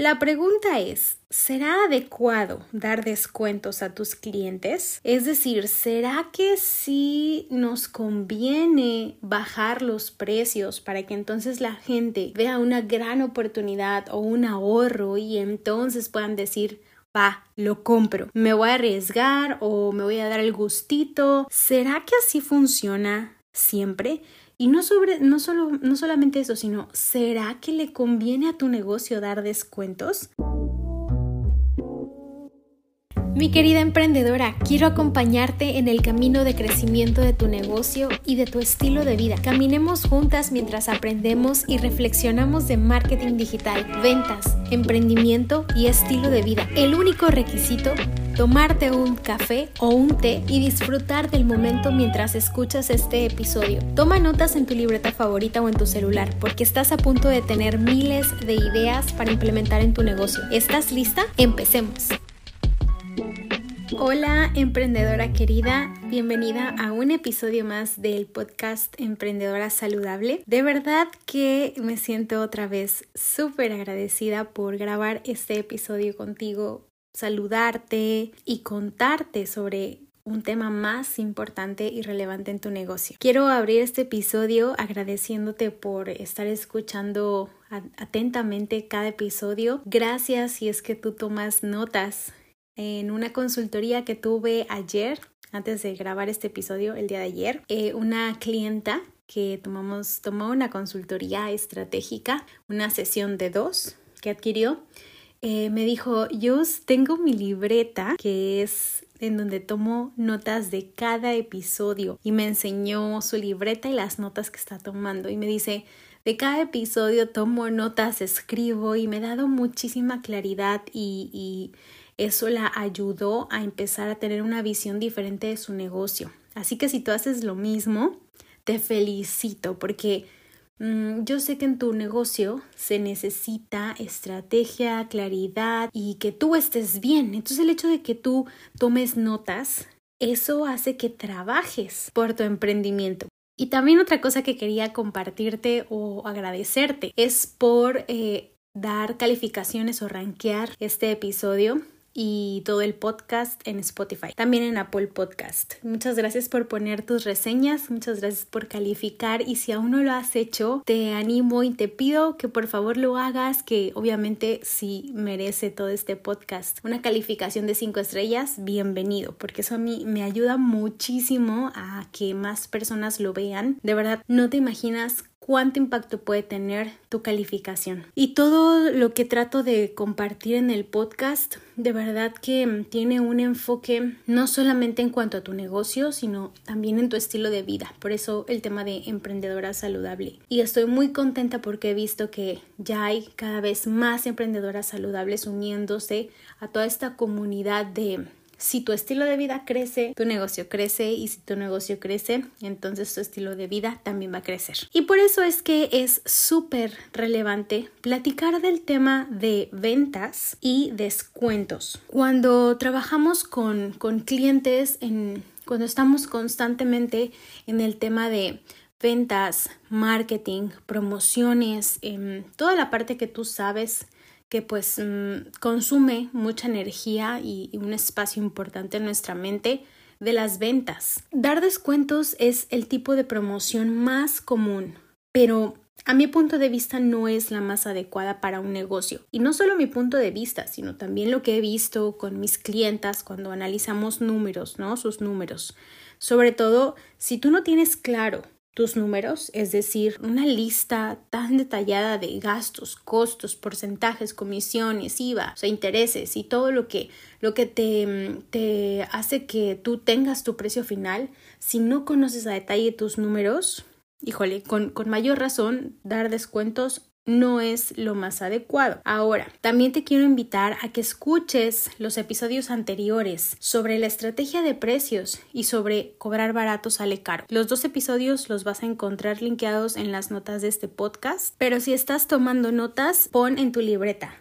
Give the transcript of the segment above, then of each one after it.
La pregunta es, ¿será adecuado dar descuentos a tus clientes? Es decir, ¿será que sí nos conviene bajar los precios para que entonces la gente vea una gran oportunidad o un ahorro y entonces puedan decir, va, lo compro, me voy a arriesgar o me voy a dar el gustito. ¿Será que así funciona siempre? Y no, sobre, no, solo, no solamente eso, sino ¿será que le conviene a tu negocio dar descuentos? Mi querida emprendedora, quiero acompañarte en el camino de crecimiento de tu negocio y de tu estilo de vida. Caminemos juntas mientras aprendemos y reflexionamos de marketing digital, ventas, emprendimiento y estilo de vida. El único requisito tomarte un café o un té y disfrutar del momento mientras escuchas este episodio. Toma notas en tu libreta favorita o en tu celular porque estás a punto de tener miles de ideas para implementar en tu negocio. ¿Estás lista? Empecemos. Hola emprendedora querida, bienvenida a un episodio más del podcast Emprendedora Saludable. De verdad que me siento otra vez súper agradecida por grabar este episodio contigo saludarte y contarte sobre un tema más importante y relevante en tu negocio. Quiero abrir este episodio agradeciéndote por estar escuchando atentamente cada episodio. Gracias si es que tú tomas notas. En una consultoría que tuve ayer, antes de grabar este episodio, el día de ayer, eh, una clienta que tomamos, tomó una consultoría estratégica, una sesión de dos que adquirió eh, me dijo, yo tengo mi libreta que es en donde tomo notas de cada episodio y me enseñó su libreta y las notas que está tomando y me dice, de cada episodio tomo notas, escribo y me ha dado muchísima claridad y, y eso la ayudó a empezar a tener una visión diferente de su negocio. Así que si tú haces lo mismo, te felicito porque yo sé que en tu negocio se necesita estrategia, claridad y que tú estés bien. Entonces el hecho de que tú tomes notas, eso hace que trabajes por tu emprendimiento. Y también otra cosa que quería compartirte o agradecerte es por eh, dar calificaciones o rankear este episodio y todo el podcast en Spotify, también en Apple Podcast. Muchas gracias por poner tus reseñas, muchas gracias por calificar y si aún no lo has hecho, te animo y te pido que por favor lo hagas, que obviamente si merece todo este podcast. Una calificación de 5 estrellas, bienvenido, porque eso a mí me ayuda muchísimo a que más personas lo vean. De verdad, no te imaginas cuánto impacto puede tener tu calificación. Y todo lo que trato de compartir en el podcast, de verdad que tiene un enfoque no solamente en cuanto a tu negocio, sino también en tu estilo de vida. Por eso el tema de emprendedora saludable. Y estoy muy contenta porque he visto que ya hay cada vez más emprendedoras saludables uniéndose a toda esta comunidad de si tu estilo de vida crece, tu negocio crece y si tu negocio crece, entonces tu estilo de vida también va a crecer. Y por eso es que es súper relevante platicar del tema de ventas y descuentos. Cuando trabajamos con, con clientes, en, cuando estamos constantemente en el tema de ventas, marketing, promociones, en toda la parte que tú sabes que pues mm, consume mucha energía y, un espacio importante en nuestra mente de las ventas. Dar descuentos es el tipo de promoción más común, pero a mi punto de vista no es la más adecuada para un negocio. Y no solo mi punto de vista, sino también lo que he visto con mis clientas cuando analizamos números, ¿no? Sus números. Sobre todo, si tú no tienes claro tus números, es decir, una lista tan detallada de gastos, costos, porcentajes, comisiones, IVA, o sea, intereses y todo lo que, lo que te, te hace que tú tengas tu precio final, si no conoces a detalle tus números, híjole, con, con mayor razón dar descuentos no es lo más adecuado. Ahora, también te quiero invitar a que escuches los episodios anteriores sobre la estrategia de precios y sobre cobrar barato sale caro. Los dos episodios los vas a encontrar linkeados en las notas de este podcast, pero si estás tomando notas, pon en tu libreta.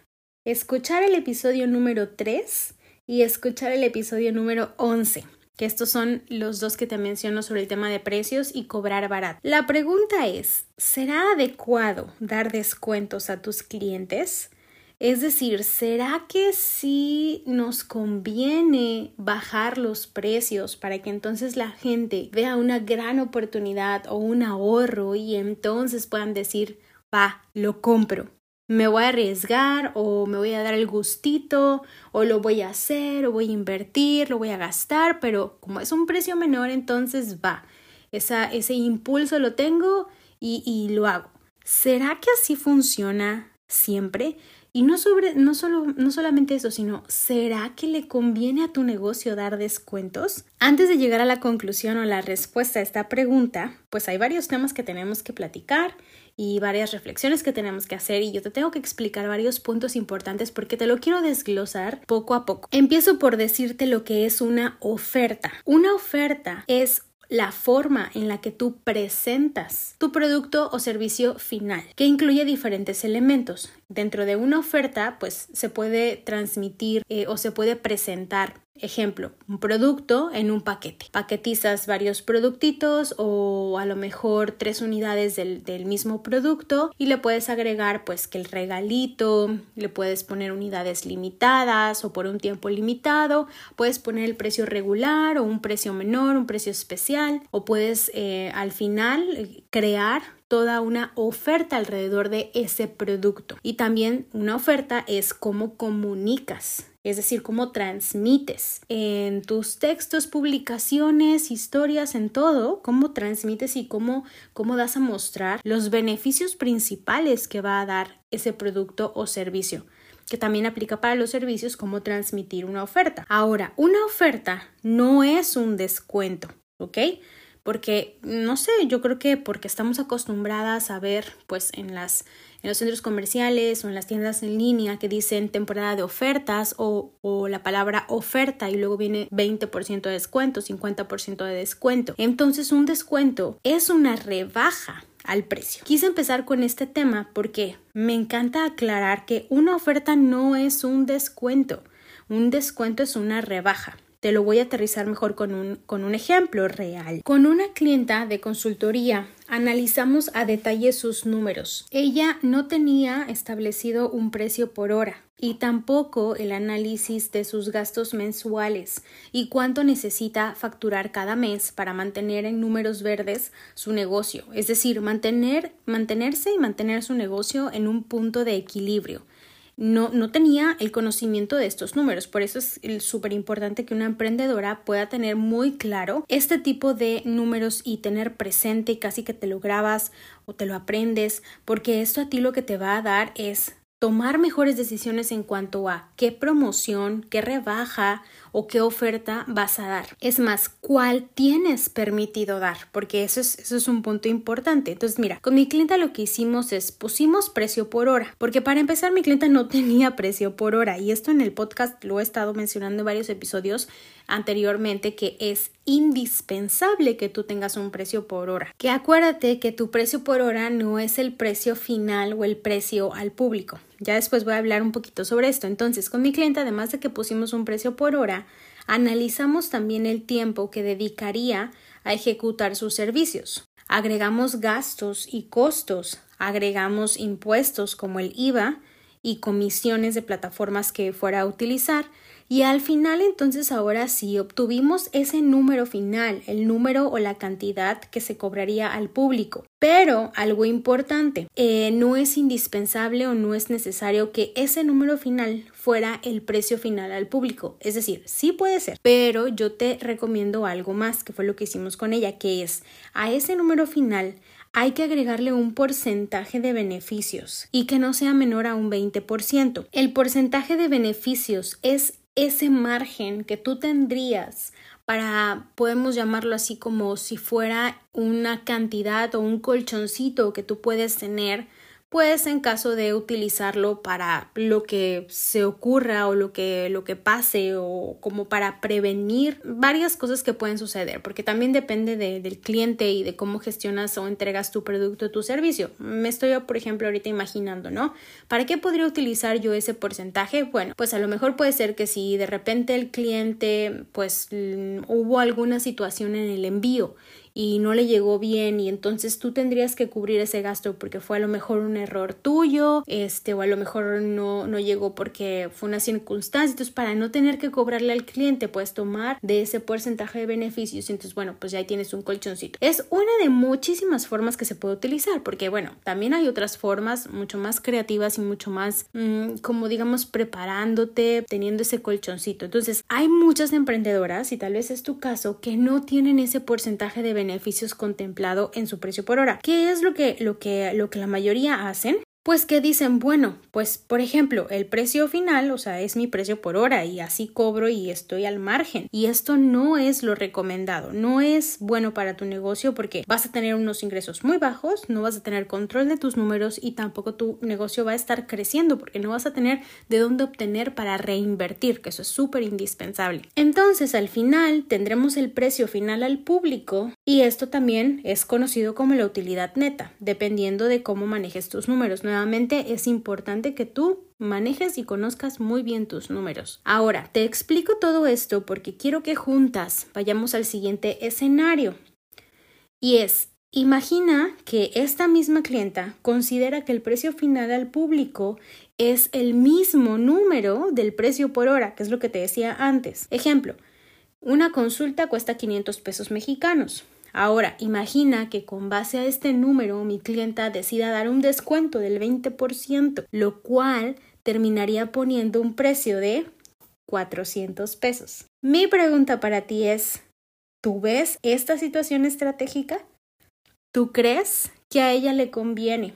Escuchar el episodio número 3 y escuchar el episodio número 11 que estos son los dos que te menciono sobre el tema de precios y cobrar barato. La pregunta es, ¿será adecuado dar descuentos a tus clientes? Es decir, ¿será que sí nos conviene bajar los precios para que entonces la gente vea una gran oportunidad o un ahorro y entonces puedan decir, va, lo compro? Me voy a arriesgar o me voy a dar el gustito o lo voy a hacer o voy a invertir, lo voy a gastar, pero como es un precio menor, entonces va, ese impulso lo tengo y, y lo hago. ¿Será que así funciona siempre? Y no, sobre, no, solo, no solamente eso, sino ¿será que le conviene a tu negocio dar descuentos? Antes de llegar a la conclusión o la respuesta a esta pregunta, pues hay varios temas que tenemos que platicar y varias reflexiones que tenemos que hacer y yo te tengo que explicar varios puntos importantes porque te lo quiero desglosar poco a poco. Empiezo por decirte lo que es una oferta. Una oferta es la forma en la que tú presentas tu producto o servicio final, que incluye diferentes elementos. Dentro de una oferta, pues se puede transmitir eh, o se puede presentar Ejemplo, un producto en un paquete. Paquetizas varios productitos o a lo mejor tres unidades del, del, mismo producto y le puedes agregar pues que el regalito, le puedes poner unidades limitadas o por un tiempo limitado, puedes poner el precio regular o un precio menor, un precio especial o puedes eh, al final eh, crear toda una oferta alrededor de ese producto. Y también una oferta es cómo comunicas es decir, cómo transmites en tus textos, publicaciones, historias, en todo, cómo transmites y cómo, cómo das a mostrar los beneficios principales que va a dar ese producto o servicio que también aplica para los servicios, cómo transmitir una oferta. Ahora, una oferta no es un descuento, ¿ok? Porque no sé, yo creo que porque estamos acostumbradas a ver pues en las en los centros comerciales o en las tiendas en línea que dicen temporada de ofertas o, o la palabra oferta y luego viene 20% de descuento, 50% de descuento. Entonces un descuento es una rebaja al precio. Quise empezar con este tema porque me encanta aclarar que una oferta no es un descuento. Un descuento es una rebaja. Te lo voy a aterrizar mejor con un, con un ejemplo real. Con una clienta de consultoría analizamos a detalle sus números. Ella no tenía establecido un precio por hora y tampoco el análisis de sus gastos mensuales y cuánto necesita facturar cada mes para mantener en números verdes su negocio, es decir, mantener, mantenerse y mantener su negocio en un punto de equilibrio no, no tenía el conocimiento de estos números. Por eso es súper importante que una emprendedora pueda tener muy claro este tipo de números y tener presente y casi que te lo grabas o te lo aprendes, porque esto a ti lo que te va a dar es tomar mejores decisiones en cuanto a qué promoción, qué rebaja o qué oferta vas a dar. Es más, cuál tienes permitido dar, porque eso es, eso es un punto importante. Entonces, mira, con mi clienta lo que hicimos es pusimos precio por hora, porque para empezar mi clienta no tenía precio por hora y esto en el podcast lo he estado mencionando en varios episodios anteriormente que es indispensable que tú tengas un precio por hora. Que acuérdate que tu precio por hora no es el precio final o el precio al público. Ya después voy a hablar un poquito sobre esto. Entonces, con mi cliente, además de que pusimos un precio por hora, analizamos también el tiempo que dedicaría a ejecutar sus servicios. Agregamos gastos y costos, agregamos impuestos como el IVA y comisiones de plataformas que fuera a utilizar y al final entonces ahora sí obtuvimos ese número final, el número o la cantidad que se cobraría al público. Pero algo importante, eh, no es indispensable o no es necesario que ese número final fuera el precio final al público. Es decir, sí puede ser, pero yo te recomiendo algo más, que fue lo que hicimos con ella, que es a ese número final hay que agregarle un porcentaje de beneficios y que no sea menor a un 20%. El porcentaje de beneficios es ese margen que tú tendrías para, podemos llamarlo así como si fuera una cantidad o un colchoncito que tú puedes tener pues en caso de utilizarlo para lo que se ocurra o lo que, lo que pase o como para prevenir varias cosas que pueden suceder, porque también depende del cliente y de cómo gestionas o entregas tu producto o tu servicio. Me estoy, por ejemplo, ahorita imaginando, ¿no? ¿Para qué podría utilizar yo ese porcentaje? Bueno, pues a lo mejor puede ser que si de repente el cliente, pues hubo alguna situación en el envío y no le llegó bien y entonces tú tendrías que cubrir ese gasto porque fue a lo mejor un error tuyo, este, o a lo mejor no, no llegó porque fue una circunstancia. Entonces, para no tener que cobrarle al cliente, puedes tomar de ese porcentaje de beneficios. Entonces, bueno, pues ya ahí tienes un colchoncito. Es una de muchísimas formas que se puede utilizar porque, bueno, también hay otras formas mucho más creativas y mucho más, mm, como digamos, preparándote, teniendo ese colchoncito. Entonces, hay muchas emprendedoras, y tal vez es tu caso, que no tienen ese porcentaje de beneficios contemplado en su precio por hora. ¿Qué es lo que, lo que, lo que la mayoría hacen? Pues que dicen, bueno, pues por ejemplo, el precio final, o sea, es mi precio por hora y así cobro y estoy al margen. Y esto no es lo recomendado, no es bueno para tu negocio porque vas a tener unos ingresos muy bajos, no vas a tener control de tus números y tampoco tu negocio va a estar creciendo porque no vas a tener de dónde obtener para reinvertir, que eso es súper indispensable. Entonces, al final tendremos el precio final al público y esto también es conocido como la utilidad neta, dependiendo de cómo manejes tus números nuevamente es importante que tú manejes y conozcas muy bien tus números. Ahora, te explico todo esto porque quiero que juntas vayamos al siguiente escenario. Y es, imagina que esta misma clienta considera que el precio final al público es el mismo número del precio por hora, que es lo que te decía antes. Ejemplo, una consulta cuesta 500 pesos mexicanos. Ahora, imagina que con base a este número mi clienta decida dar un descuento del 20%, lo cual terminaría poniendo un precio de 400 pesos. Mi pregunta para ti es, ¿tú ves esta situación estratégica? ¿Tú crees que a ella le conviene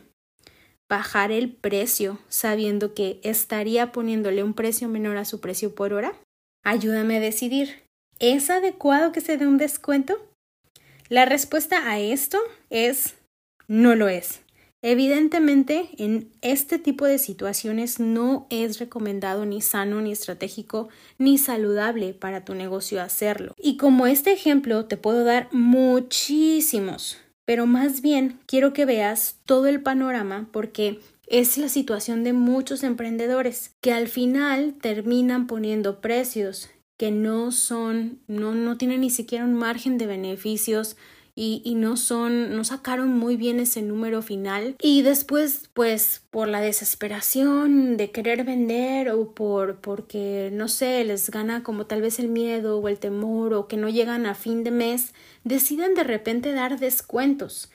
bajar el precio sabiendo que estaría poniéndole un precio menor a su precio por hora? Ayúdame a decidir. ¿Es adecuado que se dé un descuento? La respuesta a esto es no lo es. Evidentemente, en este tipo de situaciones no es recomendado ni sano, ni estratégico, ni saludable para tu negocio hacerlo. Y como este ejemplo te puedo dar muchísimos, pero más bien quiero que veas todo el panorama porque es la situación de muchos emprendedores que al final terminan poniendo precios que no son, no, no tienen ni siquiera un margen de beneficios y, y, no son, no sacaron muy bien ese número final. Y después pues por la desesperación de querer vender o por porque no sé les gana como tal vez el miedo o el temor o que no llegan a fin de mes deciden de repente dar descuentos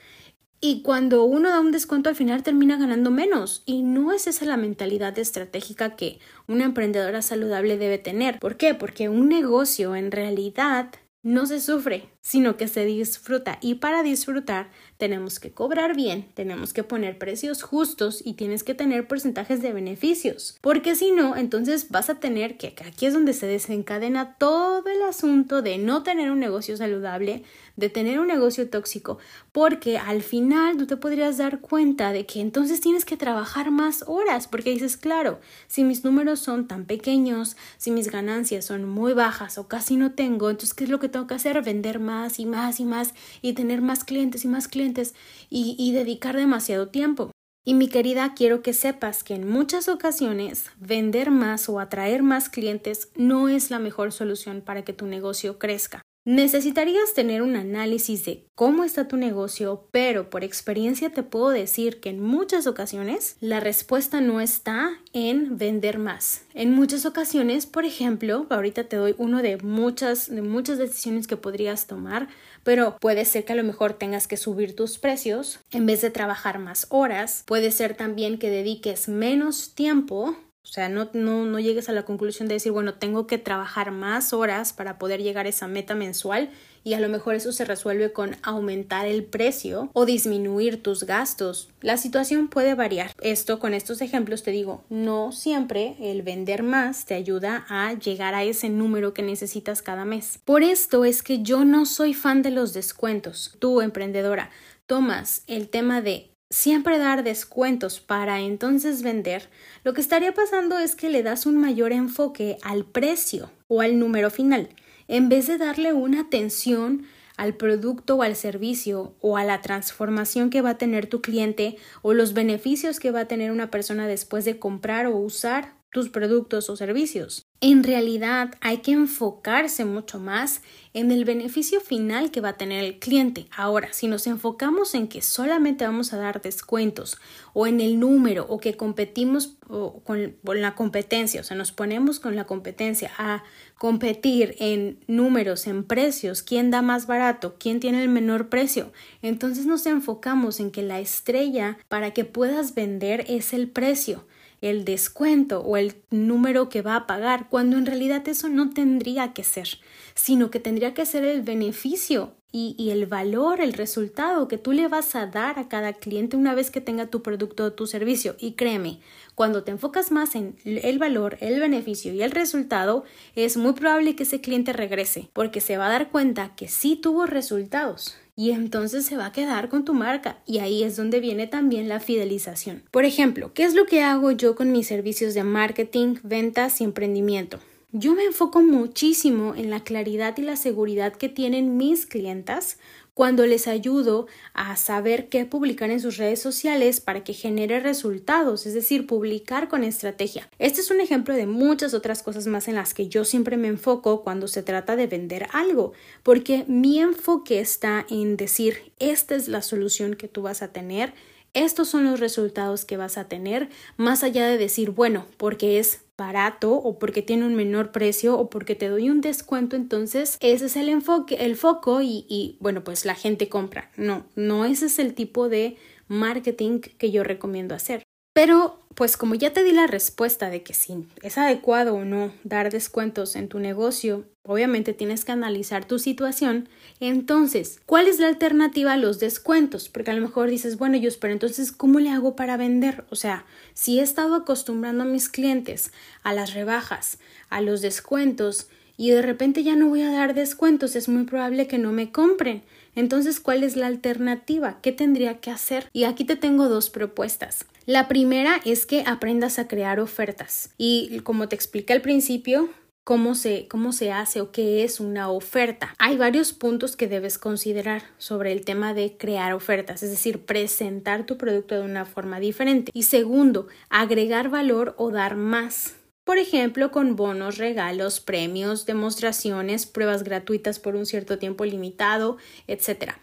y cuando uno da un descuento al final termina ganando menos. Y no es esa la mentalidad estratégica que una emprendedora saludable debe tener. ¿Por qué? Porque un negocio en realidad no se sufre, sino que se disfruta. Y para disfrutar tenemos que cobrar bien, tenemos que poner precios justos y tienes que tener porcentajes de beneficios. Porque si no, entonces vas a tener que, aquí es donde se desencadena todo el asunto de no tener un negocio saludable, de tener un negocio tóxico, porque al final tú te podrías dar cuenta de que entonces tienes que trabajar más horas, porque dices, claro, si mis números son tan pequeños, si mis ganancias son muy bajas o casi no tengo, entonces ¿qué es lo que tengo que hacer? Vender y más y más y tener más clientes y más clientes y dedicar demasiado tiempo. Y mi querida, quiero que sepas que en muchas ocasiones vender más o atraer más clientes no es la mejor solución para que tu negocio crezca. Necesitarías tener un análisis de cómo está tu negocio, pero por experiencia te puedo decir que en muchas ocasiones la respuesta no está en vender más. En muchas ocasiones, por ejemplo, ahorita te doy uno de muchas de muchas decisiones que podrías tomar, pero puede ser que a lo mejor tengas que subir tus precios en vez de trabajar más horas, puede ser también que dediques menos tiempo o sea, no, no, no llegues a la conclusión de decir, bueno, tengo que trabajar más horas para poder llegar a esa meta mensual y a lo mejor eso se resuelve con aumentar el precio o disminuir tus gastos. La situación puede variar. Esto con estos ejemplos te digo, no siempre el vender más te ayuda a llegar a ese número que necesitas cada mes. Por esto es que yo no soy fan de los descuentos. Tú, emprendedora, tomas el tema de siempre dar descuentos para entonces vender, lo que estaría pasando es que le das un mayor enfoque al precio o al número final, en vez de darle una atención al producto o al servicio o a la transformación que va a tener tu cliente o los beneficios que va a tener una persona después de comprar o usar tus productos o servicios. En realidad hay que enfocarse mucho más en el beneficio final que va a tener el cliente. Ahora, si nos enfocamos en que solamente vamos a dar descuentos o en el número o que competimos con, la competencia, o sea, nos ponemos con la competencia a competir en números, en precios, quién da más barato, quién tiene el menor precio, entonces nos enfocamos en que la estrella para que puedas vender es el precio el descuento o el número que va a pagar, cuando en realidad eso no tendría que ser, sino que tendría que ser el beneficio y, el valor, el resultado que tú le vas a dar a cada cliente una vez que tenga tu producto o tu servicio. Y créeme, cuando te enfocas más en el valor, el beneficio y el resultado, es muy probable que ese cliente regrese, porque se va a dar cuenta que sí tuvo resultados y entonces se va a quedar con tu marca y ahí es donde viene también la fidelización. Por ejemplo, ¿qué es lo que hago yo con mis servicios de marketing, ventas y emprendimiento? Yo me enfoco muchísimo en la claridad y la seguridad que tienen mis clientas cuando les ayudo a saber qué publicar en sus redes sociales para que genere resultados, es decir, publicar con estrategia. Este es un ejemplo de muchas otras cosas más en las que yo siempre me enfoco cuando se trata de vender algo, porque mi enfoque está en decir, esta es la solución que tú vas a tener, estos son los resultados que vas a tener, más allá de decir, bueno, porque es barato o porque tiene un menor precio o porque te doy un descuento, entonces ese es el enfoque, el foco y, y bueno, pues la gente compra. No, no ese es el tipo de marketing que yo recomiendo hacer. Pero, pues como ya te di la respuesta de que si es adecuado o no dar descuentos en tu negocio, obviamente tienes que analizar tu situación. Entonces, ¿cuál es la alternativa a los descuentos? Porque a lo mejor dices, bueno, yo, pero entonces, ¿cómo le hago para vender? O sea, si he estado acostumbrando a mis clientes a las rebajas, a los descuentos, y de repente ya no voy a dar descuentos, es muy probable que no me compren. Entonces, ¿cuál es la alternativa? ¿Qué tendría que hacer? Y aquí te tengo dos propuestas. La primera es que aprendas a crear ofertas. Y como te expliqué al principio, Cómo se, cómo se hace o qué es una oferta. Hay varios puntos que debes considerar sobre el tema de crear ofertas, es decir, presentar tu producto de una forma diferente. Y segundo, agregar valor o dar más por ejemplo, con bonos, regalos, premios, demostraciones, pruebas gratuitas por un cierto tiempo limitado, etc.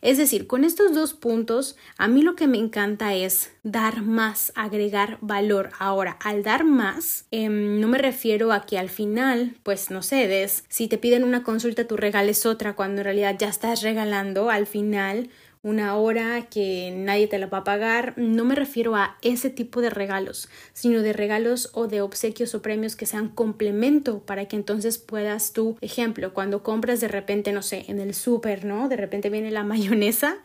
Es decir, con estos dos puntos, a mí lo que me encanta es dar más, agregar valor. Ahora, al dar más, em, no me refiero a que al final, pues no cedes. Si te piden una consulta, tú regales otra, cuando en realidad ya estás regalando al final una hora que nadie te la va a pagar. No me refiero a ese tipo de regalos, sino de regalos o de obsequios o premios que sean complemento para que entonces puedas tú, ejemplo, cuando compras de repente, no sé, en el súper, ¿no? De repente viene la mayonesa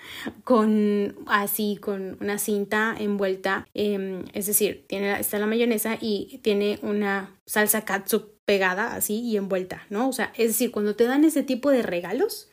con así, con una cinta envuelta, em, es decir, tiene, está la mayonesa y tiene una salsa katsu pegada así y envuelta, ¿no? O sea, es decir, cuando te dan ese tipo de regalos,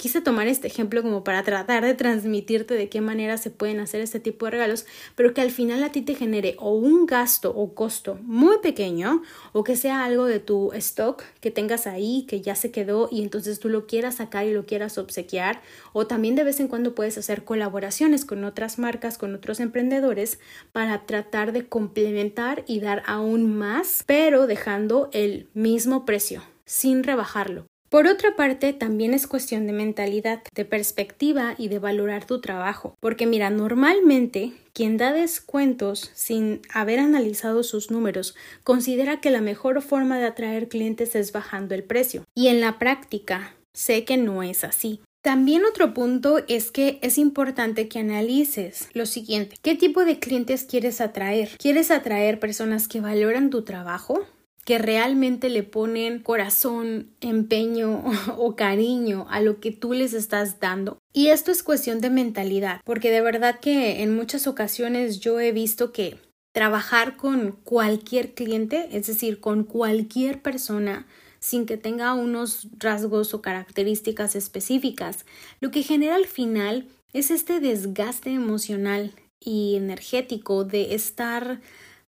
Quise tomar este ejemplo como para tratar de transmitirte de qué manera se pueden hacer este tipo de regalos, pero que al final a ti te genere o un gasto o costo muy pequeño o que sea algo de tu stock que tengas ahí que ya se quedó y entonces tú lo quieras sacar y lo quieras obsequiar o también de vez en cuando puedes hacer colaboraciones con otras marcas, con otros emprendedores para tratar de complementar y dar aún más, pero dejando el mismo precio sin rebajarlo. Por otra parte, también es cuestión de mentalidad, de perspectiva y de valorar tu trabajo. Porque mira, normalmente quien da descuentos sin haber analizado sus números considera que la mejor forma de atraer clientes es bajando el precio. Y en la práctica, sé que no es así. También otro punto es que es importante que analices lo siguiente. ¿Qué tipo de clientes quieres atraer? ¿Quieres atraer personas que valoran tu trabajo? Que realmente le ponen corazón, empeño o cariño a lo que tú les estás dando. Y esto es cuestión de mentalidad, porque de verdad que en muchas ocasiones yo he visto que trabajar con cualquier cliente, es decir, con cualquier persona, sin que tenga unos rasgos o características específicas, lo que genera al final es este desgaste emocional y energético de estar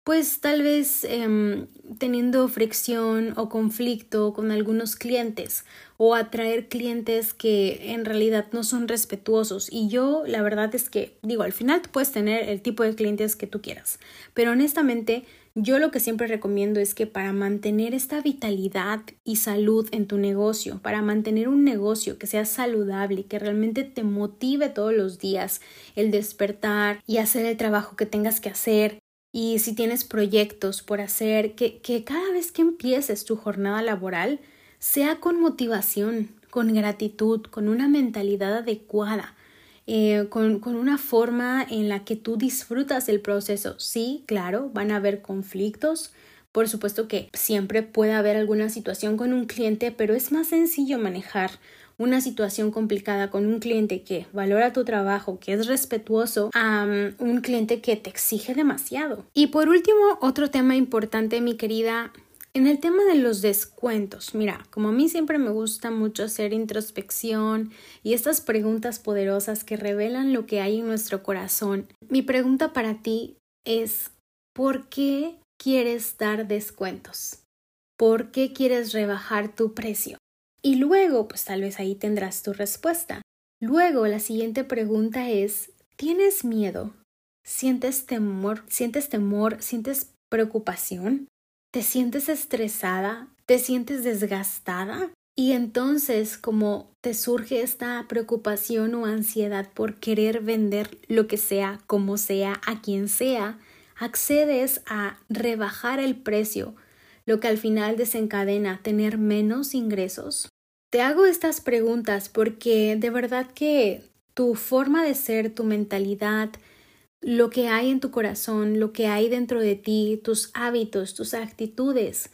pues tal vez em, teniendo fricción o conflicto con algunos clientes o atraer clientes que en realidad no son respetuosos. Y yo la verdad es que digo, al final tú puedes tener el tipo de clientes que tú quieras, pero honestamente yo lo que siempre recomiendo es que para mantener esta vitalidad y salud en tu negocio, para mantener un negocio que sea saludable, que realmente te motive todos los días el despertar y hacer el trabajo que tengas que hacer, y si tienes proyectos por hacer, que, cada vez que empieces tu jornada laboral sea con motivación, con gratitud, con una mentalidad adecuada, eh, con, con, una forma en la que tú disfrutas el proceso. Sí, claro, van a haber conflictos. Por supuesto que siempre puede haber alguna situación con un cliente, pero es más sencillo manejar una situación complicada con un cliente que valora tu trabajo, que es respetuoso, a um, un cliente que te exige demasiado. Y por último, otro tema importante, mi querida, en el tema de los descuentos, mira, como a mí siempre me gusta mucho hacer introspección y estas preguntas poderosas que revelan lo que hay en nuestro corazón, mi pregunta para ti es, ¿por qué quieres dar descuentos? ¿Por qué quieres rebajar tu precio? Y luego, pues tal vez ahí tendrás tu respuesta. Luego, la siguiente pregunta es, ¿tienes miedo? ¿Sientes temor? ¿Sientes temor? ¿Sientes preocupación? ¿Te sientes estresada? ¿Te sientes desgastada? Y entonces, como te surge esta preocupación o ansiedad por querer vender lo que sea, como sea, a quien sea, accedes a rebajar el precio, lo que al final desencadena tener menos ingresos? Te hago estas preguntas porque de verdad que tu forma de ser, tu mentalidad, lo que hay en tu corazón, lo que hay dentro de ti, tus hábitos, tus actitudes,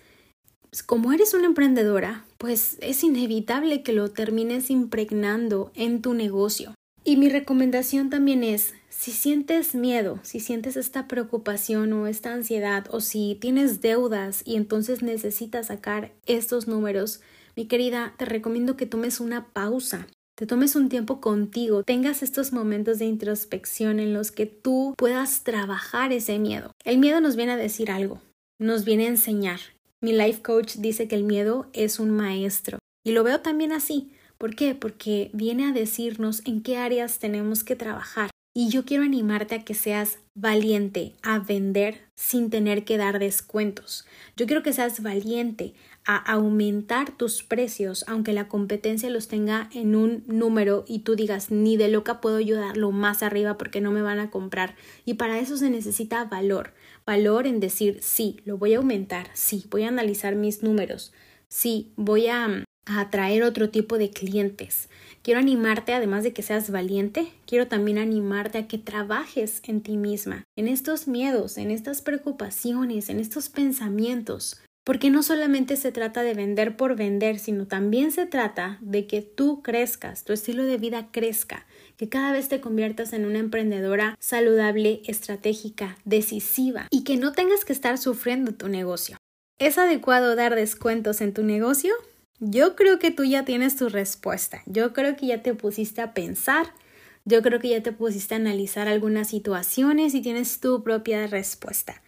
como eres una emprendedora, pues es inevitable que lo termines impregnando en tu negocio. Y mi recomendación también es, si sientes miedo, si sientes esta preocupación o esta ansiedad, o si tienes deudas y entonces necesitas sacar estos números, mi querida, te recomiendo que tomes una pausa, te tomes un tiempo contigo, tengas estos momentos de introspección en los que tú puedas trabajar ese miedo. El miedo nos viene a decir algo, nos viene a enseñar. Mi life coach dice que el miedo es un maestro y lo veo también así. ¿Por qué? Porque viene a decirnos en qué áreas tenemos que trabajar. Y yo quiero animarte a que seas valiente a vender sin tener que dar descuentos. Yo quiero que seas valiente a aumentar tus precios aunque la competencia los tenga en un número y tú digas ni de loca puedo yo darlo más arriba porque no me van a comprar. Y para eso se necesita valor. Valor en decir sí, lo voy a aumentar, sí, voy a analizar mis números, sí, voy a a atraer otro tipo de clientes. Quiero animarte, además de que seas valiente, quiero también animarte a que trabajes en ti misma, en estos miedos, en estas preocupaciones, en estos pensamientos. Porque no solamente se trata de vender por vender, sino también se trata de que tú crezcas, tu estilo de vida crezca, que cada vez te conviertas en una emprendedora saludable, estratégica, decisiva y que no tengas que estar sufriendo tu negocio. ¿Es adecuado dar descuentos en tu negocio? Yo creo que tú ya tienes tu respuesta. Yo creo que ya te pusiste a pensar. Yo creo que ya te pusiste a analizar algunas situaciones y tienes tu propia respuesta.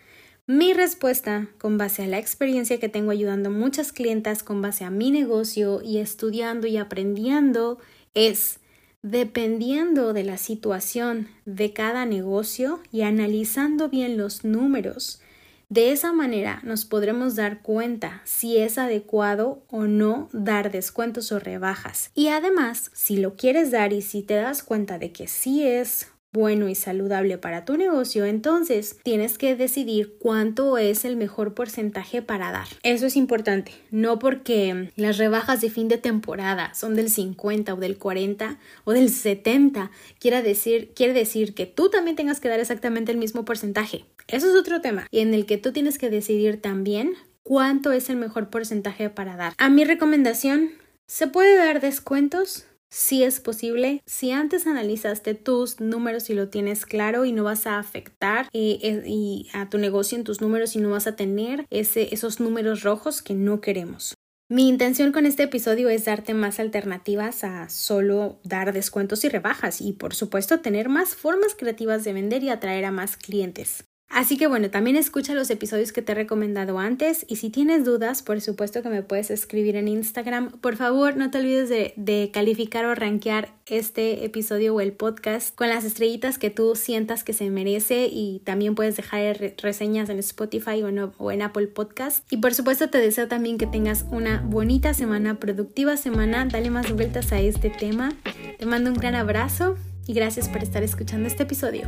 Mi respuesta, con base a la experiencia que tengo ayudando a muchas clientas, con base a mi negocio y estudiando y aprendiendo, es dependiendo de la situación de cada negocio y analizando bien los números, de esa manera nos podremos dar cuenta si es adecuado o no dar descuentos o rebajas. Y además, si lo quieres dar y si te das cuenta de que sí es bueno y saludable para tu negocio, entonces tienes que decidir cuánto es el mejor porcentaje para dar. Eso es importante, no porque las rebajas de fin de temporada son del 50 o del 40 o del 70, quiere decir, quiere decir que tú también tengas que dar exactamente el mismo porcentaje. Eso es otro tema y en el que tú tienes que decidir también cuánto es el mejor porcentaje para dar. A mi recomendación, ¿se puede dar descuentos? Si es posible, si antes analizaste tus números y lo tienes claro y no vas a afectar eh, a tu negocio en tus números y no vas a tener ese, esos números rojos que no queremos. Mi intención con este episodio es darte más alternativas a solo dar descuentos y rebajas y por supuesto tener más formas creativas de vender y atraer a más clientes. Así que bueno, también escucha los episodios que te he recomendado antes y si tienes dudas, por supuesto que me puedes escribir en Instagram. Por favor, no te olvides de, calificar o rankear este episodio o el podcast con las estrellitas que tú sientas que se merece y también puedes dejar reseñas en Spotify o en Apple Podcast. Y por supuesto te deseo también que tengas una bonita semana, productiva semana. Dale más vueltas a este tema. Te mando un gran abrazo y gracias por estar escuchando este episodio.